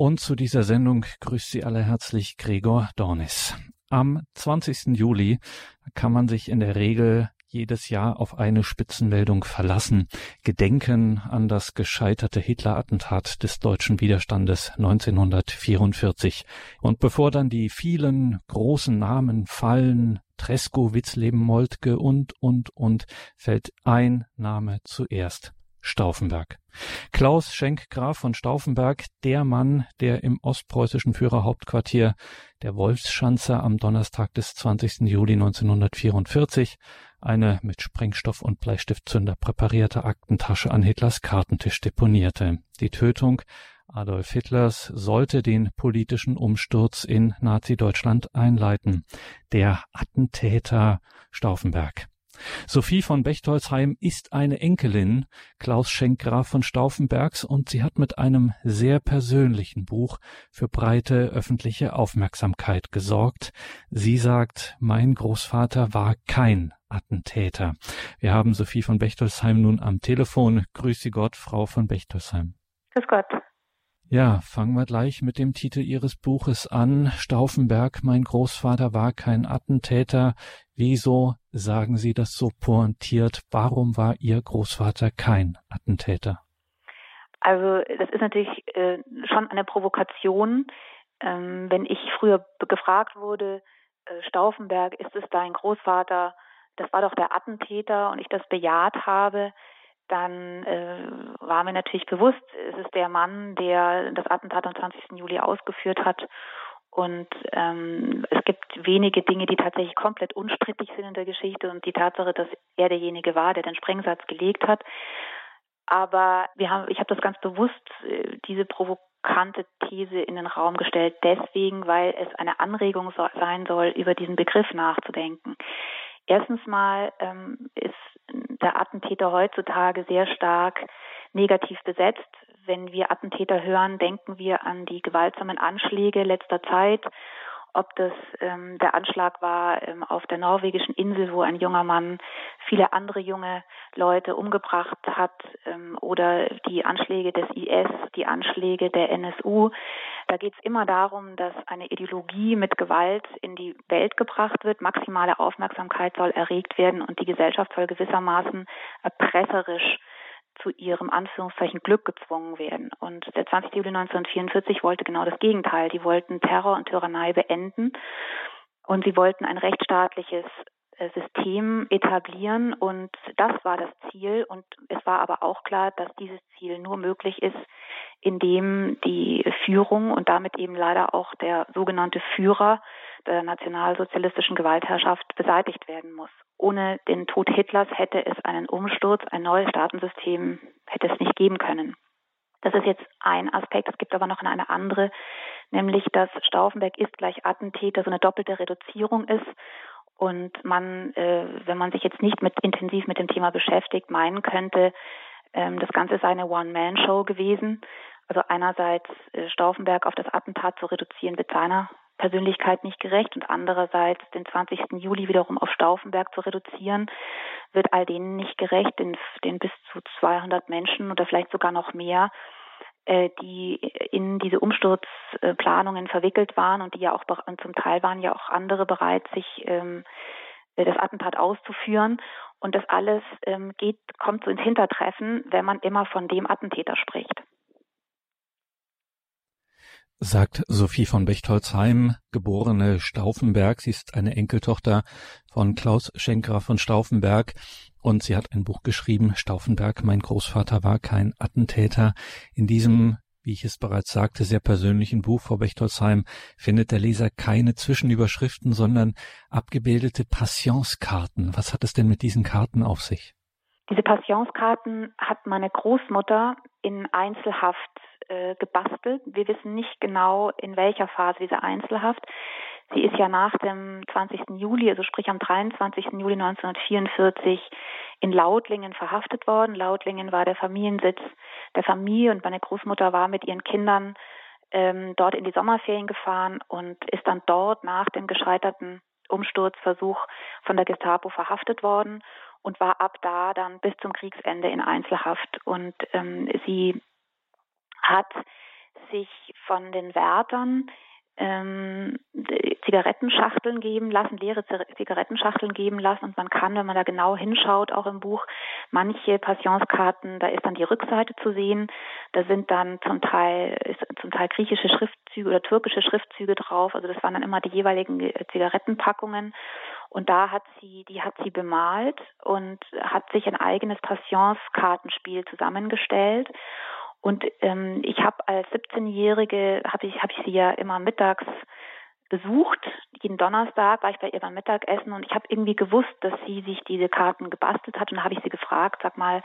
Und zu dieser Sendung grüßt Sie alle herzlich Gregor Dornis. Am 20. Juli kann man sich in der Regel jedes Jahr auf eine Spitzenmeldung verlassen. Gedenken an das gescheiterte Hitler-Attentat des deutschen Widerstandes 1944. Und bevor dann die vielen großen Namen fallen, Tresco, Witzleben, Moltke und, und, und, fällt ein Name zuerst. Stauffenberg. Klaus Schenk Graf von Stauffenberg, der Mann, der im ostpreußischen Führerhauptquartier der Wolfsschanze am Donnerstag des 20. Juli 1944 eine mit Sprengstoff und Bleistiftzünder präparierte Aktentasche an Hitlers Kartentisch deponierte. Die Tötung Adolf Hitlers sollte den politischen Umsturz in Nazi-Deutschland einleiten. Der Attentäter Stauffenberg. Sophie von Bechtolzheim ist eine Enkelin Klaus Schenk-Graf von Stauffenbergs und sie hat mit einem sehr persönlichen Buch für breite öffentliche Aufmerksamkeit gesorgt. Sie sagt, mein Großvater war kein Attentäter. Wir haben Sophie von Bechtolzheim nun am Telefon. Grüße Gott, Frau von Bechtolzheim. Grüß Gott. Ja, fangen wir gleich mit dem Titel Ihres Buches an. Stauffenberg, mein Großvater war kein Attentäter. Wieso sagen Sie das so pointiert? Warum war Ihr Großvater kein Attentäter? Also das ist natürlich äh, schon eine Provokation. Ähm, wenn ich früher gefragt wurde, äh, Stauffenberg, ist es dein Großvater? Das war doch der Attentäter und ich das bejaht habe, dann äh, war mir natürlich bewusst, es ist der Mann, der das Attentat am 20. Juli ausgeführt hat. Und ähm, es gibt wenige Dinge, die tatsächlich komplett unstrittig sind in der Geschichte und die Tatsache, dass er derjenige war, der den Sprengsatz gelegt hat. Aber wir haben, ich habe das ganz bewusst äh, diese provokante These in den Raum gestellt, deswegen, weil es eine Anregung so, sein soll, über diesen Begriff nachzudenken. Erstens mal ähm, ist der Attentäter heutzutage sehr stark negativ besetzt. Wenn wir Attentäter hören, denken wir an die gewaltsamen Anschläge letzter Zeit ob das ähm, der Anschlag war ähm, auf der norwegischen Insel, wo ein junger Mann viele andere junge Leute umgebracht hat, ähm, oder die Anschläge des IS, die Anschläge der NSU. Da geht es immer darum, dass eine Ideologie mit Gewalt in die Welt gebracht wird, maximale Aufmerksamkeit soll erregt werden und die Gesellschaft soll gewissermaßen erpresserisch zu ihrem Anführungszeichen Glück gezwungen werden. Und der 20. Juli 1944 wollte genau das Gegenteil. Die wollten Terror und Tyrannei beenden und sie wollten ein rechtsstaatliches System etablieren und das war das Ziel und es war aber auch klar, dass dieses Ziel nur möglich ist, indem die Führung und damit eben leider auch der sogenannte Führer der nationalsozialistischen Gewaltherrschaft beseitigt werden muss. Ohne den Tod Hitlers hätte es einen Umsturz, ein neues Staatensystem hätte es nicht geben können. Das ist jetzt ein Aspekt. Es gibt aber noch eine andere, nämlich dass Stauffenberg ist gleich Attentäter so eine doppelte Reduzierung ist und man, äh, wenn man sich jetzt nicht mit intensiv mit dem Thema beschäftigt, meinen könnte, ähm, das Ganze sei eine One-Man-Show gewesen. Also einerseits äh, Stauffenberg auf das Attentat zu reduzieren wird seiner Persönlichkeit nicht gerecht und andererseits den 20. Juli wiederum auf Stauffenberg zu reduzieren, wird all denen nicht gerecht, den, den bis zu 200 Menschen oder vielleicht sogar noch mehr, die in diese Umsturzplanungen verwickelt waren und die ja auch zum Teil waren ja auch andere bereit, sich ähm, das Attentat auszuführen. Und das alles ähm, geht, kommt so ins Hintertreffen, wenn man immer von dem Attentäter spricht sagt Sophie von Bechtolzheim, geborene Stauffenberg. Sie ist eine Enkeltochter von Klaus Schenker von Stauffenberg und sie hat ein Buch geschrieben, Stauffenberg, mein Großvater war kein Attentäter. In diesem, wie ich es bereits sagte, sehr persönlichen Buch vor Bechtolzheim findet der Leser keine Zwischenüberschriften, sondern abgebildete Passionskarten. Was hat es denn mit diesen Karten auf sich? Diese Passionskarten hat meine Großmutter in Einzelhaft äh, gebastelt. Wir wissen nicht genau, in welcher Phase diese Einzelhaft. Sie ist ja nach dem 20. Juli, also sprich am 23. Juli 1944 in Lautlingen verhaftet worden. Lautlingen war der Familiensitz der Familie und meine Großmutter war mit ihren Kindern ähm, dort in die Sommerferien gefahren und ist dann dort nach dem gescheiterten Umsturzversuch von der Gestapo verhaftet worden und war ab da dann bis zum Kriegsende in Einzelhaft. Und ähm, sie hat sich von den Wärtern ähm, Zigarettenschachteln geben lassen, leere Zigarettenschachteln geben lassen. Und man kann, wenn man da genau hinschaut, auch im Buch, manche Passionskarten, da ist dann die Rückseite zu sehen. Da sind dann zum Teil, ist zum Teil griechische Schriftzüge oder türkische Schriftzüge drauf. Also das waren dann immer die jeweiligen äh, Zigarettenpackungen. Und da hat sie, die hat sie bemalt und hat sich ein eigenes Passionskartenspiel zusammengestellt. Und ähm, ich habe als 17-Jährige, habe ich, hab ich sie ja immer mittags besucht. Jeden Donnerstag war ich bei ihr beim Mittagessen und ich habe irgendwie gewusst, dass sie sich diese Karten gebastelt hat und habe ich sie gefragt, sag mal,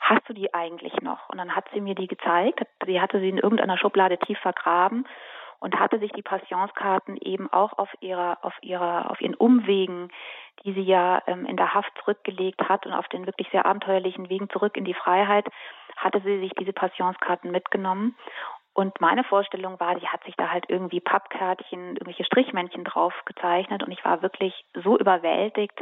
hast du die eigentlich noch? Und dann hat sie mir die gezeigt. Sie hatte sie in irgendeiner Schublade tief vergraben und hatte sich die Passionskarten eben auch auf ihrer, auf ihrer, auf ihren Umwegen, die sie ja ähm, in der Haft zurückgelegt hat und auf den wirklich sehr abenteuerlichen Wegen zurück in die Freiheit, hatte sie sich diese Passionskarten mitgenommen. Und meine Vorstellung war, sie hat sich da halt irgendwie Pappkärtchen, irgendwelche Strichmännchen drauf gezeichnet und ich war wirklich so überwältigt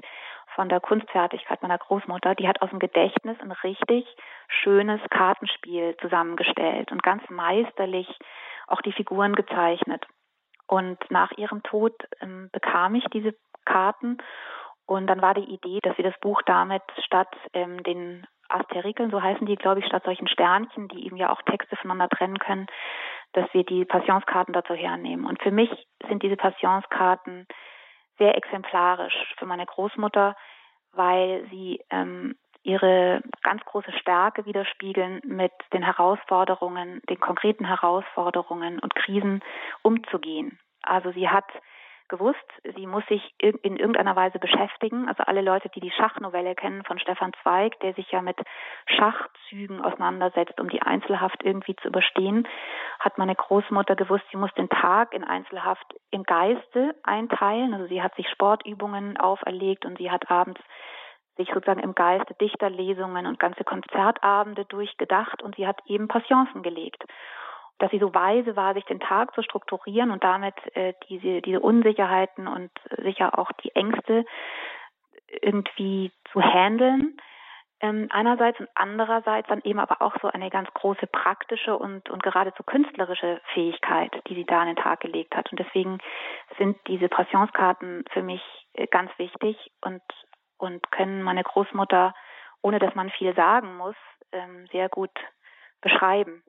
von der Kunstfertigkeit meiner Großmutter. Die hat aus dem Gedächtnis ein richtig schönes Kartenspiel zusammengestellt und ganz meisterlich auch die Figuren gezeichnet. Und nach ihrem Tod ähm, bekam ich diese Karten und dann war die Idee, dass wir das Buch damit statt ähm, den Asterikeln, so heißen die, glaube ich, statt solchen Sternchen, die eben ja auch Texte voneinander trennen können, dass wir die Passionskarten dazu hernehmen. Und für mich sind diese Passionskarten sehr exemplarisch für meine Großmutter, weil sie ähm, ihre ganz große Stärke widerspiegeln, mit den Herausforderungen, den konkreten Herausforderungen und Krisen umzugehen. Also sie hat gewusst, sie muss sich in irgendeiner Weise beschäftigen. Also alle Leute, die die Schachnovelle kennen von Stefan Zweig, der sich ja mit Schachzügen auseinandersetzt, um die Einzelhaft irgendwie zu überstehen, hat meine Großmutter gewusst, sie muss den Tag in Einzelhaft im Geiste einteilen. Also sie hat sich Sportübungen auferlegt und sie hat abends sich sozusagen im Geiste Dichterlesungen und ganze Konzertabende durchgedacht und sie hat eben Passionsen gelegt. Dass sie so weise war, sich den Tag zu strukturieren und damit äh, diese, diese Unsicherheiten und sicher auch die Ängste irgendwie zu handeln. Ähm, einerseits und andererseits dann eben aber auch so eine ganz große praktische und, und geradezu künstlerische Fähigkeit, die sie da an den Tag gelegt hat. Und deswegen sind diese Passionskarten für mich äh, ganz wichtig und und können meine Großmutter, ohne dass man viel sagen muss, ähm, sehr gut beschreiben.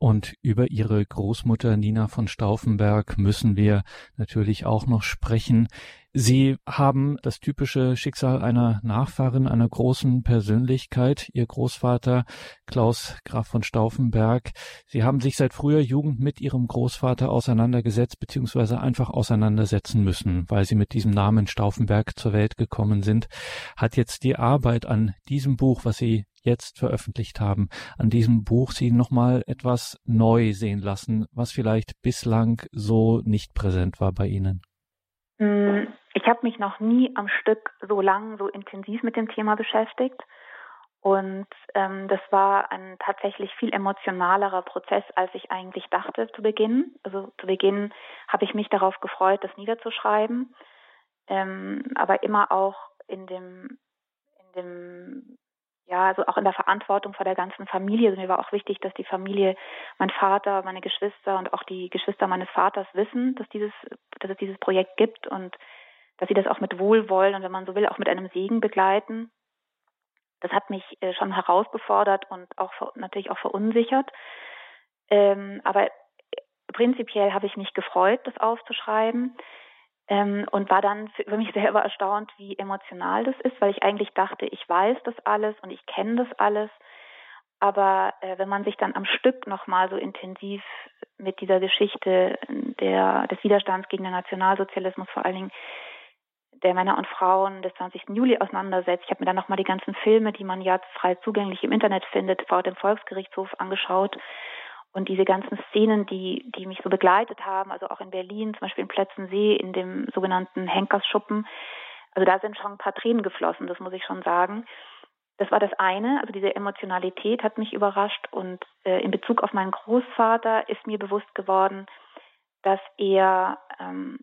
Und über ihre Großmutter Nina von Stauffenberg müssen wir natürlich auch noch sprechen. Sie haben das typische Schicksal einer Nachfahrin einer großen Persönlichkeit, Ihr Großvater Klaus Graf von Stauffenberg. Sie haben sich seit früher Jugend mit Ihrem Großvater auseinandergesetzt beziehungsweise einfach auseinandersetzen müssen, weil Sie mit diesem Namen Stauffenberg zur Welt gekommen sind. Hat jetzt die Arbeit an diesem Buch, was Sie jetzt veröffentlicht haben, an diesem Buch Sie nochmal etwas neu sehen lassen, was vielleicht bislang so nicht präsent war bei Ihnen? Hm, ich habe mich noch nie am Stück so lang, so intensiv mit dem Thema beschäftigt. Und ähm, das war ein tatsächlich viel emotionalerer Prozess, als ich eigentlich dachte zu Beginn. Also zu Beginn habe ich mich darauf gefreut, das niederzuschreiben, ähm, aber immer auch in dem, in dem ja, also auch in der Verantwortung vor der ganzen Familie. Also mir war auch wichtig, dass die Familie, mein Vater, meine Geschwister und auch die Geschwister meines Vaters wissen, dass dieses, dass es dieses Projekt gibt und dass sie das auch mit Wohlwollen und wenn man so will, auch mit einem Segen begleiten. Das hat mich äh, schon herausgefordert und auch natürlich auch verunsichert. Ähm, aber prinzipiell habe ich mich gefreut, das aufzuschreiben ähm, und war dann für, für mich selber erstaunt, wie emotional das ist, weil ich eigentlich dachte, ich weiß das alles und ich kenne das alles. Aber äh, wenn man sich dann am Stück nochmal so intensiv mit dieser Geschichte der, des Widerstands gegen den Nationalsozialismus, vor allen Dingen der Männer und Frauen des 20. Juli auseinandersetzt. Ich habe mir dann nochmal die ganzen Filme, die man ja frei zugänglich im Internet findet, vor dem Volksgerichtshof angeschaut und diese ganzen Szenen, die, die mich so begleitet haben, also auch in Berlin, zum Beispiel in Plötzensee, in dem sogenannten Henkersschuppen, also da sind schon ein paar Tränen geflossen, das muss ich schon sagen. Das war das eine, also diese Emotionalität hat mich überrascht und äh, in Bezug auf meinen Großvater ist mir bewusst geworden, dass er ähm,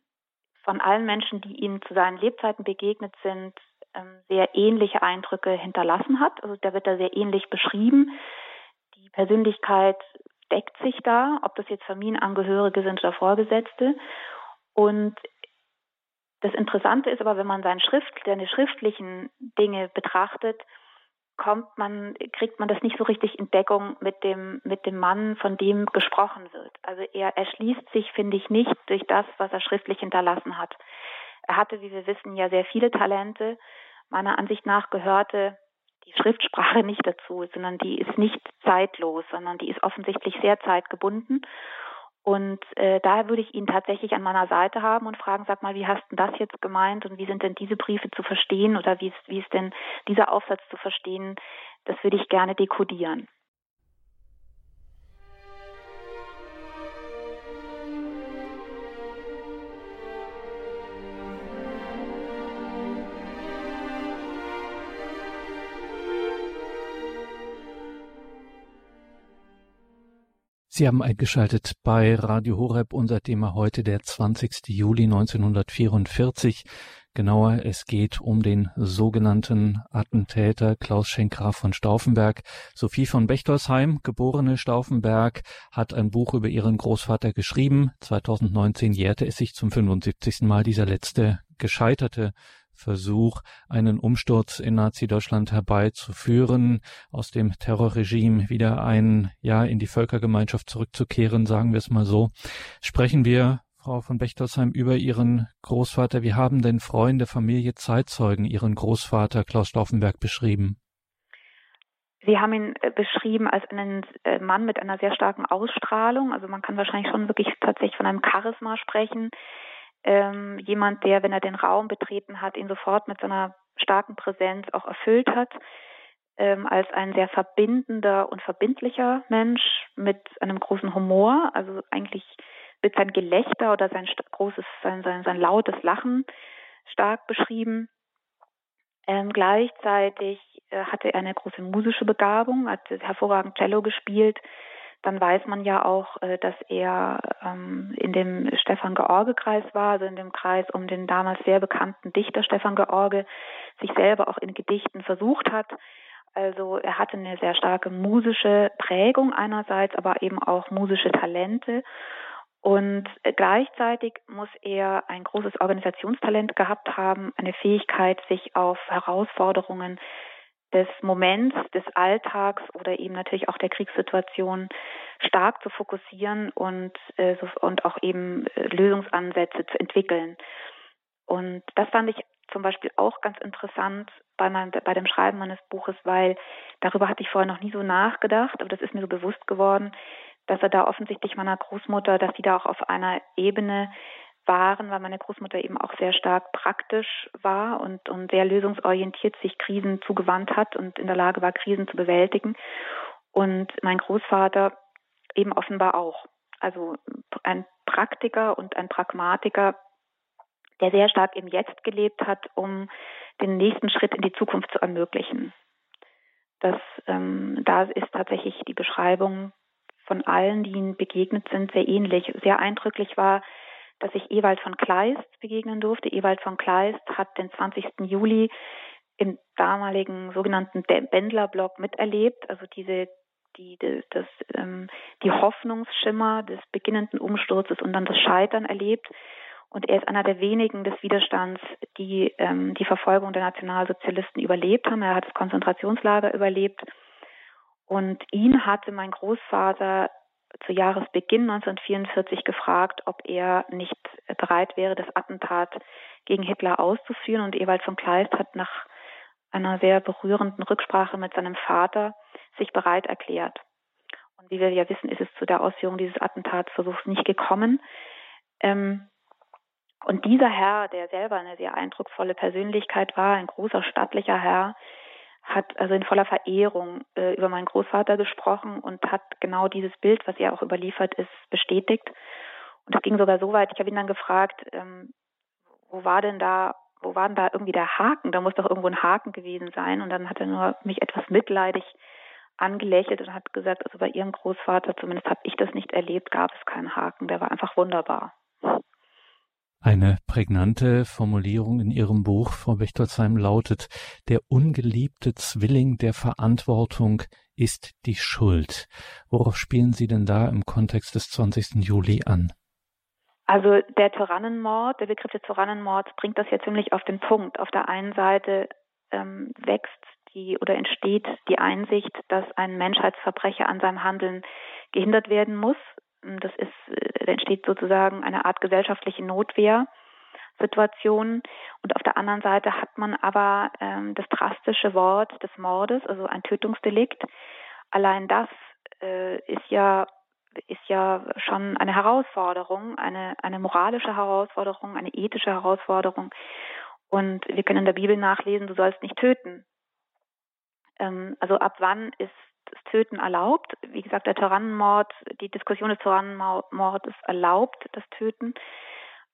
von allen Menschen, die ihm zu seinen Lebzeiten begegnet sind, ähm, sehr ähnliche Eindrücke hinterlassen hat. Also da wird er sehr ähnlich beschrieben. Die Persönlichkeit deckt sich da, ob das jetzt Familienangehörige sind oder Vorgesetzte. Und das Interessante ist aber, wenn man seine schriftlichen Dinge betrachtet, kommt man, kriegt man das nicht so richtig in Deckung mit dem, mit dem Mann, von dem gesprochen wird. Also er erschließt sich, finde ich, nicht durch das, was er schriftlich hinterlassen hat. Er hatte, wie wir wissen, ja sehr viele Talente. Meiner Ansicht nach gehörte die Schriftsprache nicht dazu, sondern die ist nicht zeitlos, sondern die ist offensichtlich sehr zeitgebunden. Und äh, daher würde ich ihn tatsächlich an meiner Seite haben und fragen, sag mal, wie hast du das jetzt gemeint und wie sind denn diese Briefe zu verstehen oder wie ist, wie ist denn dieser Aufsatz zu verstehen? Das würde ich gerne dekodieren. Sie haben eingeschaltet bei Radio Horeb. Unser Thema heute der 20. Juli 1944. Genauer, es geht um den sogenannten Attentäter Klaus Schenkgraf von Stauffenberg. Sophie von Bechtolsheim, geborene Stauffenberg, hat ein Buch über ihren Großvater geschrieben. 2019 jährte es sich zum 75. Mal dieser letzte gescheiterte Versuch, einen Umsturz in Nazi-Deutschland herbeizuführen, aus dem Terrorregime wieder ein, ja, in die Völkergemeinschaft zurückzukehren, sagen wir es mal so. Sprechen wir, Frau von Bechtersheim, über Ihren Großvater. Wie haben denn Freunde, Familie, Zeitzeugen Ihren Großvater Klaus Stauffenberg beschrieben? Sie haben ihn äh, beschrieben als einen äh, Mann mit einer sehr starken Ausstrahlung. Also man kann wahrscheinlich schon wirklich tatsächlich von einem Charisma sprechen ähm, jemand, der, wenn er den Raum betreten hat, ihn sofort mit seiner starken Präsenz auch erfüllt hat, ähm, als ein sehr verbindender und verbindlicher Mensch mit einem großen Humor, also eigentlich wird sein Gelächter oder sein großes, sein, sein, sein lautes Lachen stark beschrieben. Ähm, gleichzeitig äh, hatte er eine große musische Begabung, hat hervorragend Cello gespielt, dann weiß man ja auch, äh, dass er ähm, in dem Stefan-George-Kreis war, also in dem Kreis um den damals sehr bekannten Dichter Stefan George, sich selber auch in Gedichten versucht hat. Also er hatte eine sehr starke musische Prägung einerseits, aber eben auch musische Talente. Und gleichzeitig muss er ein großes Organisationstalent gehabt haben, eine Fähigkeit, sich auf Herausforderungen des Moments, des Alltags oder eben natürlich auch der Kriegssituation stark zu fokussieren und, äh, und auch eben äh, Lösungsansätze zu entwickeln. Und das fand ich zum Beispiel auch ganz interessant bei, meinem, bei dem Schreiben meines Buches, weil darüber hatte ich vorher noch nie so nachgedacht, aber das ist mir so bewusst geworden, dass er da offensichtlich meiner Großmutter, dass sie da auch auf einer Ebene waren, weil meine Großmutter eben auch sehr stark praktisch war und, und sehr lösungsorientiert sich Krisen zugewandt hat und in der Lage war, Krisen zu bewältigen. Und mein Großvater eben offenbar auch. Also ein Praktiker und ein Pragmatiker, der sehr stark im Jetzt gelebt hat, um den nächsten Schritt in die Zukunft zu ermöglichen. Das, ähm, da ist tatsächlich die Beschreibung von allen, die ihnen begegnet sind, sehr ähnlich. Sehr eindrücklich war, dass ich Ewald von Kleist begegnen durfte. Ewald von Kleist hat den 20. Juli im damaligen sogenannten Bändlerblock miterlebt, also diese die, die, das, ähm, die Hoffnungsschimmer des beginnenden Umsturzes und dann das Scheitern erlebt. Und er ist einer der wenigen des Widerstands, die ähm, die Verfolgung der Nationalsozialisten überlebt haben. Er hat das Konzentrationslager überlebt. Und ihn hatte mein Großvater zu Jahresbeginn 1944 gefragt, ob er nicht bereit wäre, das Attentat gegen Hitler auszuführen. Und Ewald von Kleist hat nach einer sehr berührenden Rücksprache mit seinem Vater sich bereit erklärt. Und wie wir ja wissen, ist es zu der Ausführung dieses Attentatsversuchs nicht gekommen. Ähm, und dieser Herr, der selber eine sehr eindrucksvolle Persönlichkeit war, ein großer stattlicher Herr, hat also in voller Verehrung äh, über meinen Großvater gesprochen und hat genau dieses Bild, was er auch überliefert ist, bestätigt. Und es ging sogar so weit, ich habe ihn dann gefragt, ähm, wo war denn da, wo war denn da irgendwie der Haken? Da muss doch irgendwo ein Haken gewesen sein. Und dann hat er nur mich etwas mitleidig angelächelt und hat gesagt, also bei ihrem Großvater, zumindest habe ich das nicht erlebt, gab es keinen Haken. Der war einfach wunderbar. Eine prägnante Formulierung in Ihrem Buch, Frau Bechtolzheim, lautet, der ungeliebte Zwilling der Verantwortung ist die Schuld. Worauf spielen Sie denn da im Kontext des 20. Juli an? Also der Tyrannenmord, der Begriff des Tyrannenmords bringt das ja ziemlich auf den Punkt. Auf der einen Seite ähm, wächst die oder entsteht die Einsicht, dass ein Menschheitsverbrecher an seinem Handeln gehindert werden muss. Das ist, äh, entsteht sozusagen eine Art gesellschaftliche Notwehrsituation. Und auf der anderen Seite hat man aber ähm, das drastische Wort des Mordes, also ein Tötungsdelikt. Allein das äh, ist ja ist ja schon eine Herausforderung, eine, eine moralische Herausforderung, eine ethische Herausforderung. Und wir können in der Bibel nachlesen, du sollst nicht töten. Ähm, also ab wann ist das Töten erlaubt? Wie gesagt, der Tyrannenmord, die Diskussion des Tyrannenmordes erlaubt das Töten.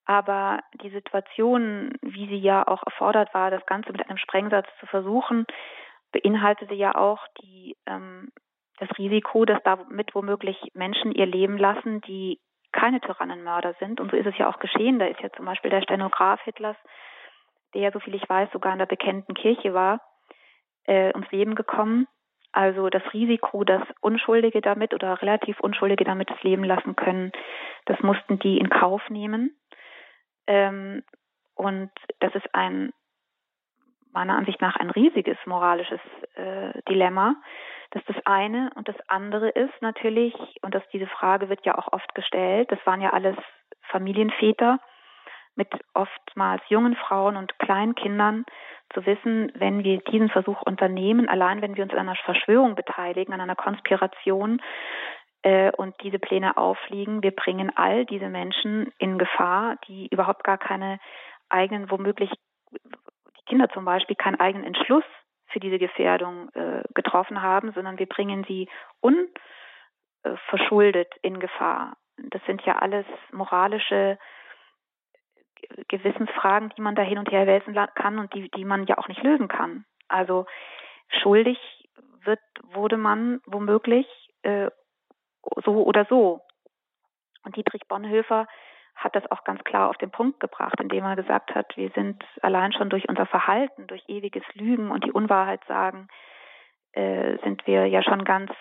Aber die Situation, wie sie ja auch erfordert war, das Ganze mit einem Sprengsatz zu versuchen, beinhaltete ja auch die ähm, das Risiko, dass damit womöglich Menschen ihr Leben lassen, die keine Tyrannenmörder sind. Und so ist es ja auch geschehen. Da ist ja zum Beispiel der Stenograf Hitlers, der ja, so viel ich weiß, sogar in der bekennten Kirche war, äh, ums Leben gekommen. Also das Risiko, dass Unschuldige damit oder relativ Unschuldige damit das Leben lassen können, das mussten die in Kauf nehmen. Ähm, und das ist ein meiner Ansicht nach ein riesiges moralisches äh, Dilemma. Das ist das eine. Und das andere ist natürlich, und das, diese Frage wird ja auch oft gestellt, das waren ja alles Familienväter mit oftmals jungen Frauen und kleinen Kindern, zu wissen, wenn wir diesen Versuch unternehmen, allein wenn wir uns an einer Verschwörung beteiligen, an einer Konspiration äh, und diese Pläne aufliegen, wir bringen all diese Menschen in Gefahr, die überhaupt gar keine eigenen, womöglich die Kinder zum Beispiel, keinen eigenen Entschluss für diese Gefährdung äh, getroffen haben, sondern wir bringen sie unverschuldet in Gefahr. Das sind ja alles moralische Gewissensfragen, die man da hin und her wälzen kann und die, die man ja auch nicht lösen kann. Also schuldig wird, wurde man womöglich äh, so oder so. Und Dietrich Bonhoeffer hat das auch ganz klar auf den Punkt gebracht, indem er gesagt hat, wir sind allein schon durch unser Verhalten, durch ewiges Lügen und die Unwahrheit sagen, äh, sind wir ja schon ganz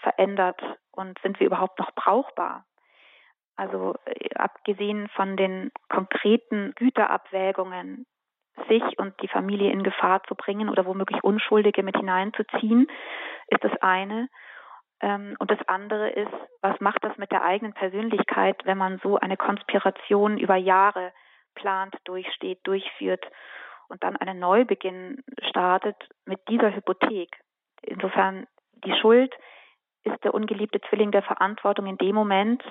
verändert und sind wir überhaupt noch brauchbar. Also äh, abgesehen von den konkreten Güterabwägungen, sich und die Familie in Gefahr zu bringen oder womöglich Unschuldige mit hineinzuziehen, ist das eine. Ähm, und das andere ist, was macht das mit der eigenen Persönlichkeit, wenn man so eine Konspiration über Jahre plant, durchsteht, durchführt und dann einen Neubeginn startet mit dieser Hypothek. Insofern die Schuld ist der ungeliebte Zwilling der Verantwortung in dem Moment,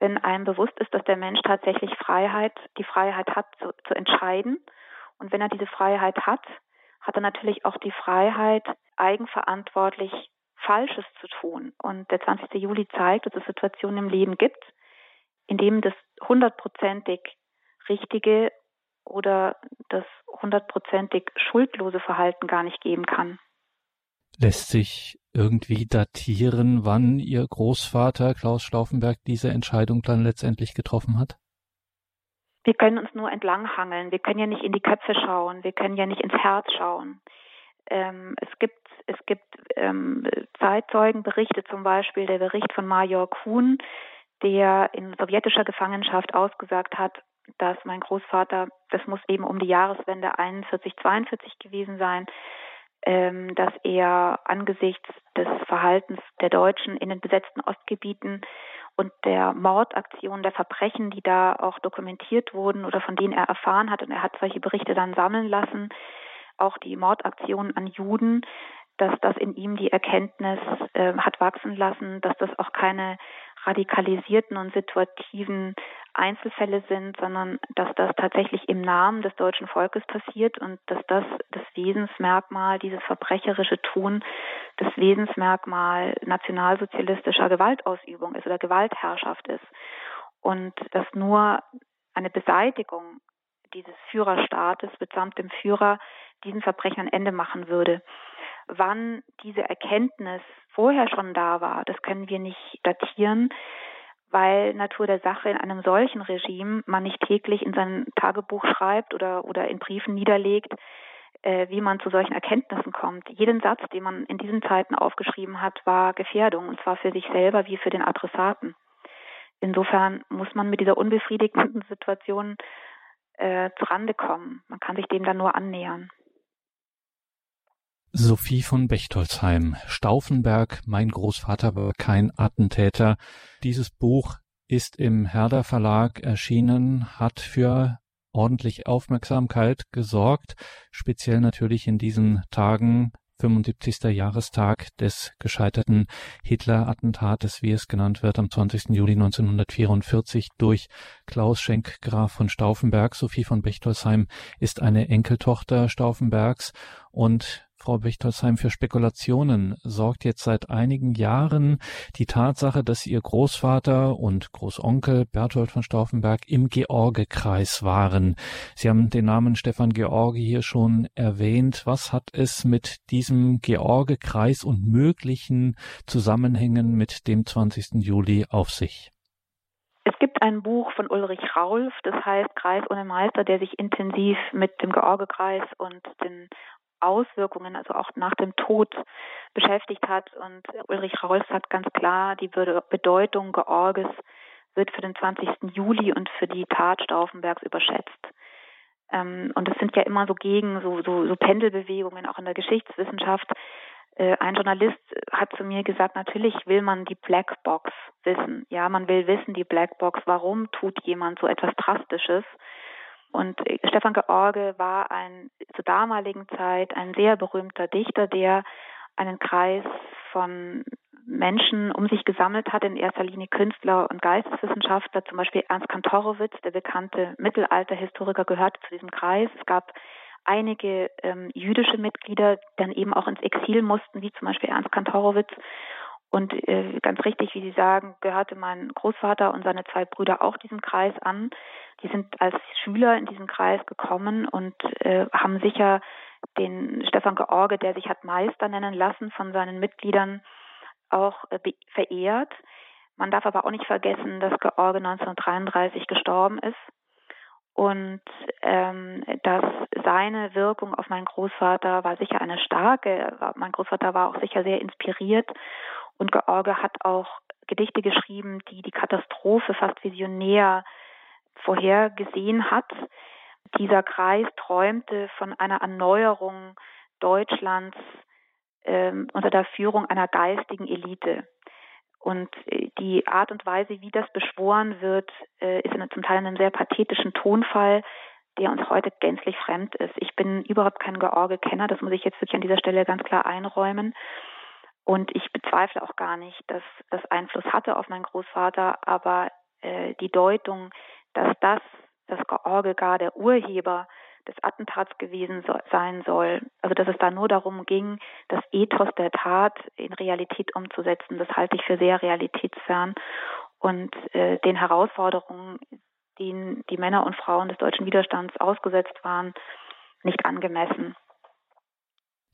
wenn einem bewusst ist, dass der Mensch tatsächlich Freiheit, die Freiheit hat, zu, zu entscheiden. Und wenn er diese Freiheit hat, hat er natürlich auch die Freiheit, eigenverantwortlich Falsches zu tun. Und der 20. Juli zeigt, dass es Situationen im Leben gibt, in denen das hundertprozentig richtige oder das hundertprozentig schuldlose Verhalten gar nicht geben kann. Lässt sich irgendwie datieren, wann Ihr Großvater Klaus Schlaufenberg diese Entscheidung dann letztendlich getroffen hat? Wir können uns nur entlanghangeln. Wir können ja nicht in die Köpfe schauen. Wir können ja nicht ins Herz schauen. Ähm, es gibt es gibt ähm, Zeitzeugenberichte, zum Beispiel der Bericht von Major Kuhn, der in sowjetischer Gefangenschaft ausgesagt hat, dass mein Großvater, das muss eben um die Jahreswende 41, 42 gewesen sein, ähm, dass er angesichts des Verhaltens der Deutschen in den besetzten Ostgebieten und der Mordaktion, der Verbrechen, die da auch dokumentiert wurden oder von denen er erfahren hat, und er hat solche Berichte dann sammeln lassen, auch die Mordaktionen an Juden, dass das in ihm die Erkenntnis äh, hat wachsen lassen, dass das auch keine radikalisierten und situativen Einzelfälle sind, sondern dass das tatsächlich im Namen des deutschen Volkes passiert und dass das das Wesensmerkmal, dieses verbrecherische Tun, das Wesensmerkmal nationalsozialistischer Gewaltausübung ist oder Gewaltherrschaft ist. Und dass nur eine Beseitigung dieses Führerstaates mitsamt dem Führer diesen Verbrechen ein Ende machen würde. Wann diese Erkenntnis vorher schon da war, das können wir nicht datieren, weil Natur der Sache in einem solchen Regime man nicht täglich in sein Tagebuch schreibt oder, oder in Briefen niederlegt, äh, wie man zu solchen Erkenntnissen kommt. Jeden Satz, den man in diesen Zeiten aufgeschrieben hat, war Gefährdung, und zwar für sich selber wie für den Adressaten. Insofern muss man mit dieser unbefriedigenden Situation äh, zurande kommen. Man kann sich dem dann nur annähern. Sophie von Bechtolzheim, Stauffenberg, mein Großvater war kein Attentäter. Dieses Buch ist im Herder Verlag erschienen, hat für ordentlich Aufmerksamkeit gesorgt, speziell natürlich in diesen Tagen 75. Jahrestag des gescheiterten Hitler-Attentates, wie es genannt wird, am 20. Juli 1944 durch Klaus Schenk Graf von Stauffenberg. Sophie von Bechtolsheim ist eine Enkeltochter Stauffenbergs und Frau Bechtolsheim, für Spekulationen sorgt jetzt seit einigen Jahren die Tatsache, dass ihr Großvater und Großonkel Berthold von Stauffenberg im Georgekreis waren. Sie haben den Namen Stefan George hier schon erwähnt. Was hat es mit diesem Georgekreis und möglichen Zusammenhängen mit dem 20. Juli auf sich? Es gibt ein Buch von Ulrich Raulf, das heißt Kreis ohne Meister, der sich intensiv mit dem Georgekreis und den Auswirkungen, also auch nach dem Tod beschäftigt hat. Und Ulrich Raus sagt ganz klar, die Bedeutung Georges wird für den 20. Juli und für die Tat Stauffenbergs überschätzt. Ähm, und es sind ja immer so gegen, so, so, so Pendelbewegungen, auch in der Geschichtswissenschaft. Äh, ein Journalist hat zu mir gesagt, natürlich will man die Blackbox wissen. Ja, man will wissen, die Blackbox, warum tut jemand so etwas Drastisches? Und Stefan George war ein zur damaligen Zeit ein sehr berühmter Dichter, der einen Kreis von Menschen um sich gesammelt hat, in erster Linie Künstler und Geisteswissenschaftler, zum Beispiel Ernst Kantorowitz, der bekannte Mittelalterhistoriker, gehörte zu diesem Kreis. Es gab einige ähm, jüdische Mitglieder, die dann eben auch ins Exil mussten, wie zum Beispiel Ernst Kantorowitz. Und äh, ganz richtig, wie Sie sagen, gehörte mein Großvater und seine zwei Brüder auch diesem Kreis an. Die sind als Schüler in diesen Kreis gekommen und äh, haben sicher den Stefan George, der sich hat Meister nennen lassen, von seinen Mitgliedern auch äh, verehrt. Man darf aber auch nicht vergessen, dass George 1933 gestorben ist und ähm, dass seine Wirkung auf meinen Großvater war sicher eine starke. Mein Großvater war auch sicher sehr inspiriert und George hat auch Gedichte geschrieben, die die Katastrophe fast visionär vorhergesehen hat. Dieser Kreis träumte von einer Erneuerung Deutschlands ähm, unter der Führung einer geistigen Elite. Und äh, die Art und Weise, wie das beschworen wird, äh, ist zum Teil in einem sehr pathetischen Tonfall, der uns heute gänzlich fremd ist. Ich bin überhaupt kein George-Kenner, das muss ich jetzt wirklich an dieser Stelle ganz klar einräumen. Und ich bezweifle auch gar nicht, dass das Einfluss hatte auf meinen Großvater, aber äh, die Deutung, dass das, das George gar der Urheber des Attentats gewesen so, sein soll, also dass es da nur darum ging, das Ethos der Tat in Realität umzusetzen, das halte ich für sehr realitätsfern und äh, den Herausforderungen, denen die Männer und Frauen des deutschen Widerstands ausgesetzt waren, nicht angemessen.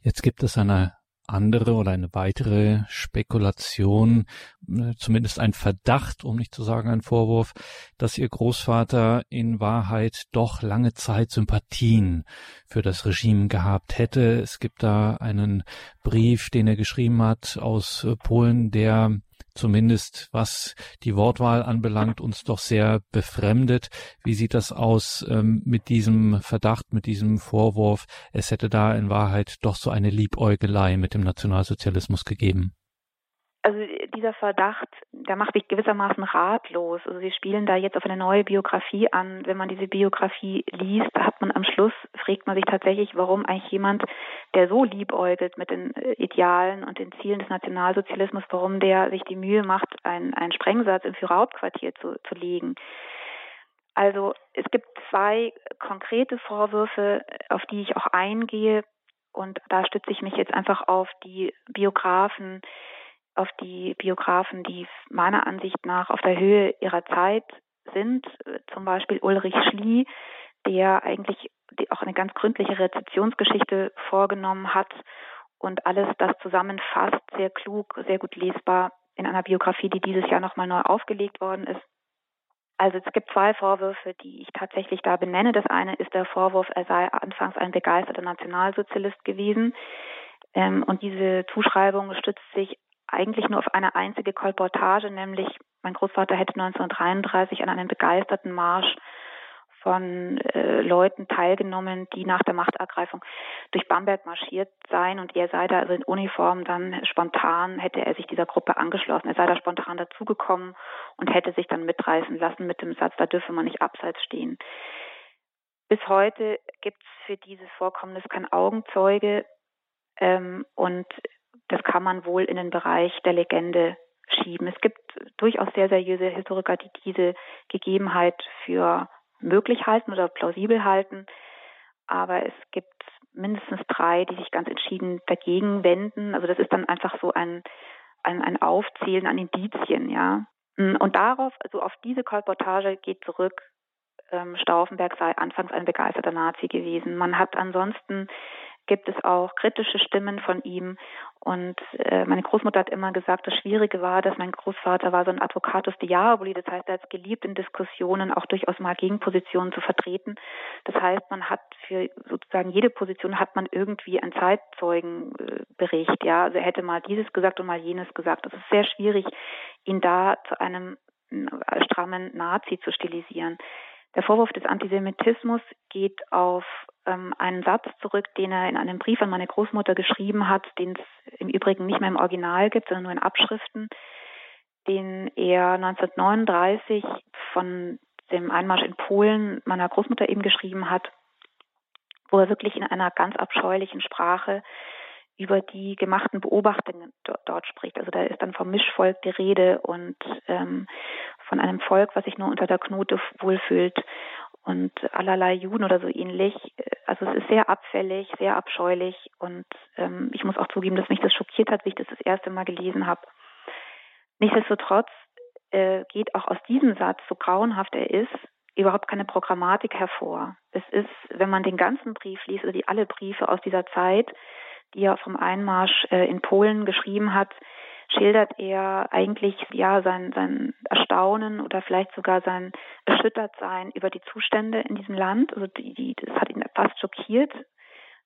Jetzt gibt es eine andere oder eine weitere Spekulation, äh, zumindest ein Verdacht, um nicht zu sagen ein Vorwurf, dass ihr Großvater in Wahrheit doch lange Zeit Sympathien für das Regime gehabt hätte. Es gibt da einen Brief, den er geschrieben hat aus äh, Polen, der zumindest was die Wortwahl anbelangt, uns doch sehr befremdet. Wie sieht das aus ähm, mit diesem Verdacht, mit diesem Vorwurf? Es hätte da in Wahrheit doch so eine Liebäugelei mit dem Nationalsozialismus gegeben also dieser Verdacht, der macht mich gewissermaßen ratlos. Also Sie spielen da jetzt auf eine neue Biografie an. Wenn man diese Biografie liest, hat man am Schluss, fragt man sich tatsächlich, warum eigentlich jemand, der so liebäugelt mit den äh, Idealen und den Zielen des Nationalsozialismus, warum der sich die Mühe macht, einen, einen Sprengsatz im Führerhauptquartier zu, zu legen. Also es gibt zwei konkrete Vorwürfe, auf die ich auch eingehe. Und da stütze ich mich jetzt einfach auf die Biografen, auf die Biografen, die meiner Ansicht nach auf der Höhe ihrer Zeit sind, zum Beispiel Ulrich Schlie, der eigentlich auch eine ganz gründliche Rezeptionsgeschichte vorgenommen hat und alles das zusammenfasst, sehr klug, sehr gut lesbar in einer Biografie, die dieses Jahr nochmal neu aufgelegt worden ist. Also es gibt zwei Vorwürfe, die ich tatsächlich da benenne. Das eine ist der Vorwurf, er sei anfangs ein begeisterter Nationalsozialist gewesen. Ähm, und diese Zuschreibung stützt sich eigentlich nur auf eine einzige Kolportage, nämlich mein Großvater hätte 1933 an einem begeisterten Marsch von äh, Leuten teilgenommen, die nach der Machtergreifung durch Bamberg marschiert seien und er sei da also in Uniform dann spontan, hätte er sich dieser Gruppe angeschlossen. Er sei da spontan dazugekommen und hätte sich dann mitreißen lassen mit dem Satz, da dürfe man nicht abseits stehen. Bis heute gibt es für dieses Vorkommnis kein Augenzeuge ähm, und das kann man wohl in den Bereich der Legende schieben. Es gibt durchaus sehr seriöse Historiker, die diese Gegebenheit für möglich halten oder plausibel halten. Aber es gibt mindestens drei, die sich ganz entschieden dagegen wenden. Also das ist dann einfach so ein, ein, ein Aufzählen an Indizien, ja. Und darauf, also auf diese Kolportage geht zurück, ähm, Stauffenberg sei anfangs ein begeisterter Nazi gewesen. Man hat ansonsten gibt es auch kritische Stimmen von ihm. Und äh, meine Großmutter hat immer gesagt, das Schwierige war, dass mein Großvater war so ein Advocatus Diaboli, das heißt, er hat es geliebt, in Diskussionen auch durchaus mal Gegenpositionen zu vertreten. Das heißt, man hat für sozusagen jede Position hat man irgendwie einen Zeitzeugenbericht, ja. Also er hätte mal dieses gesagt und mal jenes gesagt. Es ist sehr schwierig, ihn da zu einem äh, strammen Nazi zu stilisieren. Der Vorwurf des Antisemitismus geht auf ähm, einen Satz zurück, den er in einem Brief an meine Großmutter geschrieben hat, den es im Übrigen nicht mehr im Original gibt, sondern nur in Abschriften, den er 1939 von dem Einmarsch in Polen meiner Großmutter eben geschrieben hat, wo er wirklich in einer ganz abscheulichen Sprache über die gemachten Beobachtungen dort spricht. Also da ist dann vom Mischvolk die Rede und ähm, von einem Volk, was sich nur unter der Knote wohlfühlt und allerlei Juden oder so ähnlich. Also es ist sehr abfällig, sehr abscheulich und ähm, ich muss auch zugeben, dass mich das schockiert hat, wie ich das das erste Mal gelesen habe. Nichtsdestotrotz äh, geht auch aus diesem Satz, so grauenhaft er ist, überhaupt keine Programmatik hervor. Es ist, wenn man den ganzen Brief liest, oder die alle Briefe aus dieser Zeit, die er vom Einmarsch äh, in Polen geschrieben hat, schildert er eigentlich ja sein, sein Erstaunen oder vielleicht sogar sein Erschüttertsein über die Zustände in diesem Land. Also die, die, das hat ihn fast schockiert,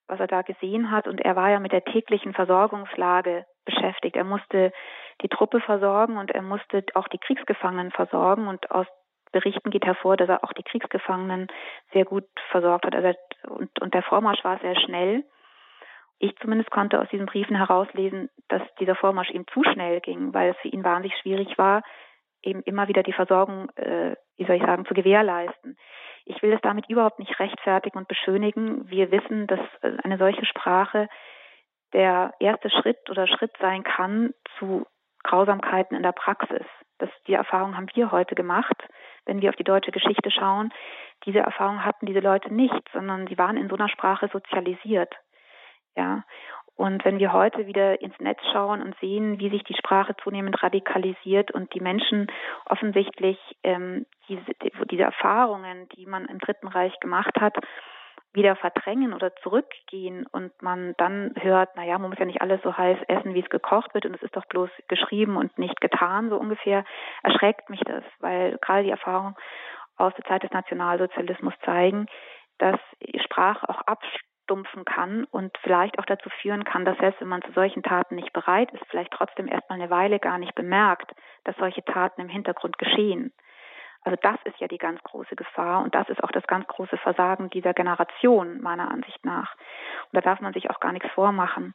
was er da gesehen hat. Und er war ja mit der täglichen Versorgungslage beschäftigt. Er musste die Truppe versorgen und er musste auch die Kriegsgefangenen versorgen. Und aus Berichten geht hervor, dass er auch die Kriegsgefangenen sehr gut versorgt hat. Also und, und der Vormarsch war sehr schnell ich zumindest konnte aus diesen Briefen herauslesen, dass dieser Vormarsch ihm zu schnell ging, weil es für ihn wahnsinnig schwierig war, eben immer wieder die Versorgung, äh, wie soll ich sagen, zu gewährleisten. Ich will das damit überhaupt nicht rechtfertigen und beschönigen. Wir wissen, dass äh, eine solche Sprache der erste Schritt oder Schritt sein kann zu Grausamkeiten in der Praxis. Das, die Erfahrung haben wir heute gemacht, wenn wir auf die deutsche Geschichte schauen. Diese Erfahrung hatten diese Leute nicht, sondern sie waren in so einer Sprache sozialisiert. Ja. Und wenn wir heute wieder ins Netz schauen und sehen, wie sich die Sprache zunehmend radikalisiert und die Menschen offensichtlich ähm, diese, diese Erfahrungen, die man im Dritten Reich gemacht hat, wieder verdrängen oder zurückgehen und man dann hört, naja, man muss ja nicht alles so heiß essen, wie es gekocht wird und es ist doch bloß geschrieben und nicht getan, so ungefähr, erschreckt mich das, weil gerade die Erfahrungen aus der Zeit des Nationalsozialismus zeigen, dass Sprache auch abstimmt abstumpfen kann und vielleicht auch dazu führen kann, dass selbst wenn man zu solchen Taten nicht bereit ist, vielleicht trotzdem erstmal eine Weile gar nicht bemerkt, dass solche Taten im Hintergrund geschehen. Also das ist ja die ganz große Gefahr und das ist auch das ganz große Versagen dieser Generation meiner Ansicht nach. Und da darf man sich auch gar nichts vormachen.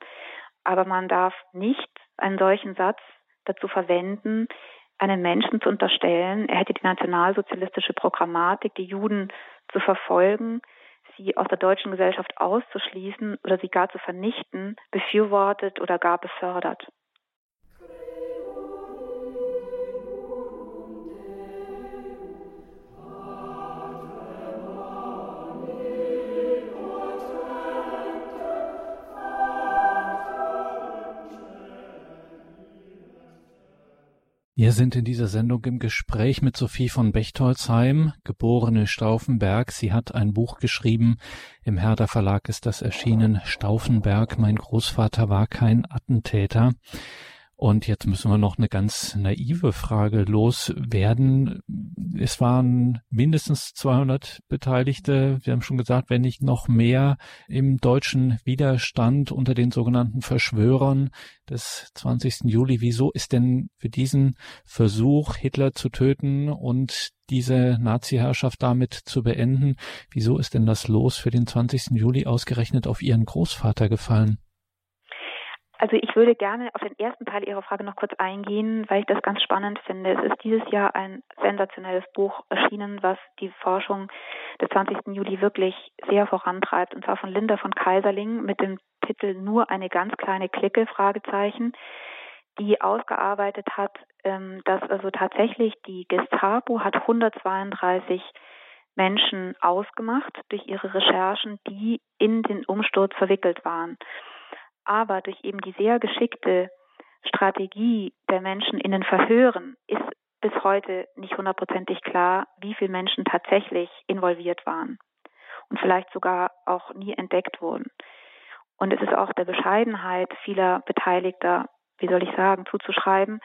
Aber man darf nicht einen solchen Satz dazu verwenden, einem Menschen zu unterstellen, er hätte die nationalsozialistische Programmatik, die Juden zu verfolgen, sie aus der deutschen Gesellschaft auszuschließen oder sie gar zu vernichten, befürwortet oder gar befördert. Wir sind in dieser Sendung im Gespräch mit Sophie von Bechtolzheim, geborene Stauffenberg. Sie hat ein Buch geschrieben. Im Herder Verlag ist das erschienen. Stauffenberg, mein Großvater war kein Attentäter. Und jetzt müssen wir noch eine ganz naive Frage loswerden. es waren mindestens 200 Beteiligte. Wir haben schon gesagt, wenn nicht noch mehr im deutschen Widerstand unter den sogenannten Verschwörern des 20. Juli. Wieso ist denn für diesen Versuch, Hitler zu töten und diese Nazi-Herrschaft damit zu beenden, wieso ist denn das Los für den 20. Juli ausgerechnet auf Ihren Großvater gefallen? Also ich würde gerne auf den ersten Teil Ihrer Frage noch kurz eingehen, weil ich das ganz spannend finde. Es ist dieses Jahr ein sensationelles Buch erschienen, was die Forschung des 20. Juli wirklich sehr vorantreibt, und zwar von Linda von Kaiserling mit dem Titel Nur eine ganz kleine Clique, Fragezeichen, die ausgearbeitet hat, ähm, dass also tatsächlich die Gestapo hat 132 Menschen ausgemacht durch ihre Recherchen, die in den Umsturz verwickelt waren aber durch eben die sehr geschickte Strategie der Menschen in den Verhören ist bis heute nicht hundertprozentig klar, wie viele Menschen tatsächlich involviert waren und vielleicht sogar auch nie entdeckt wurden. Und es ist auch der Bescheidenheit vieler Beteiligter, wie soll ich sagen, zuzuschreiben,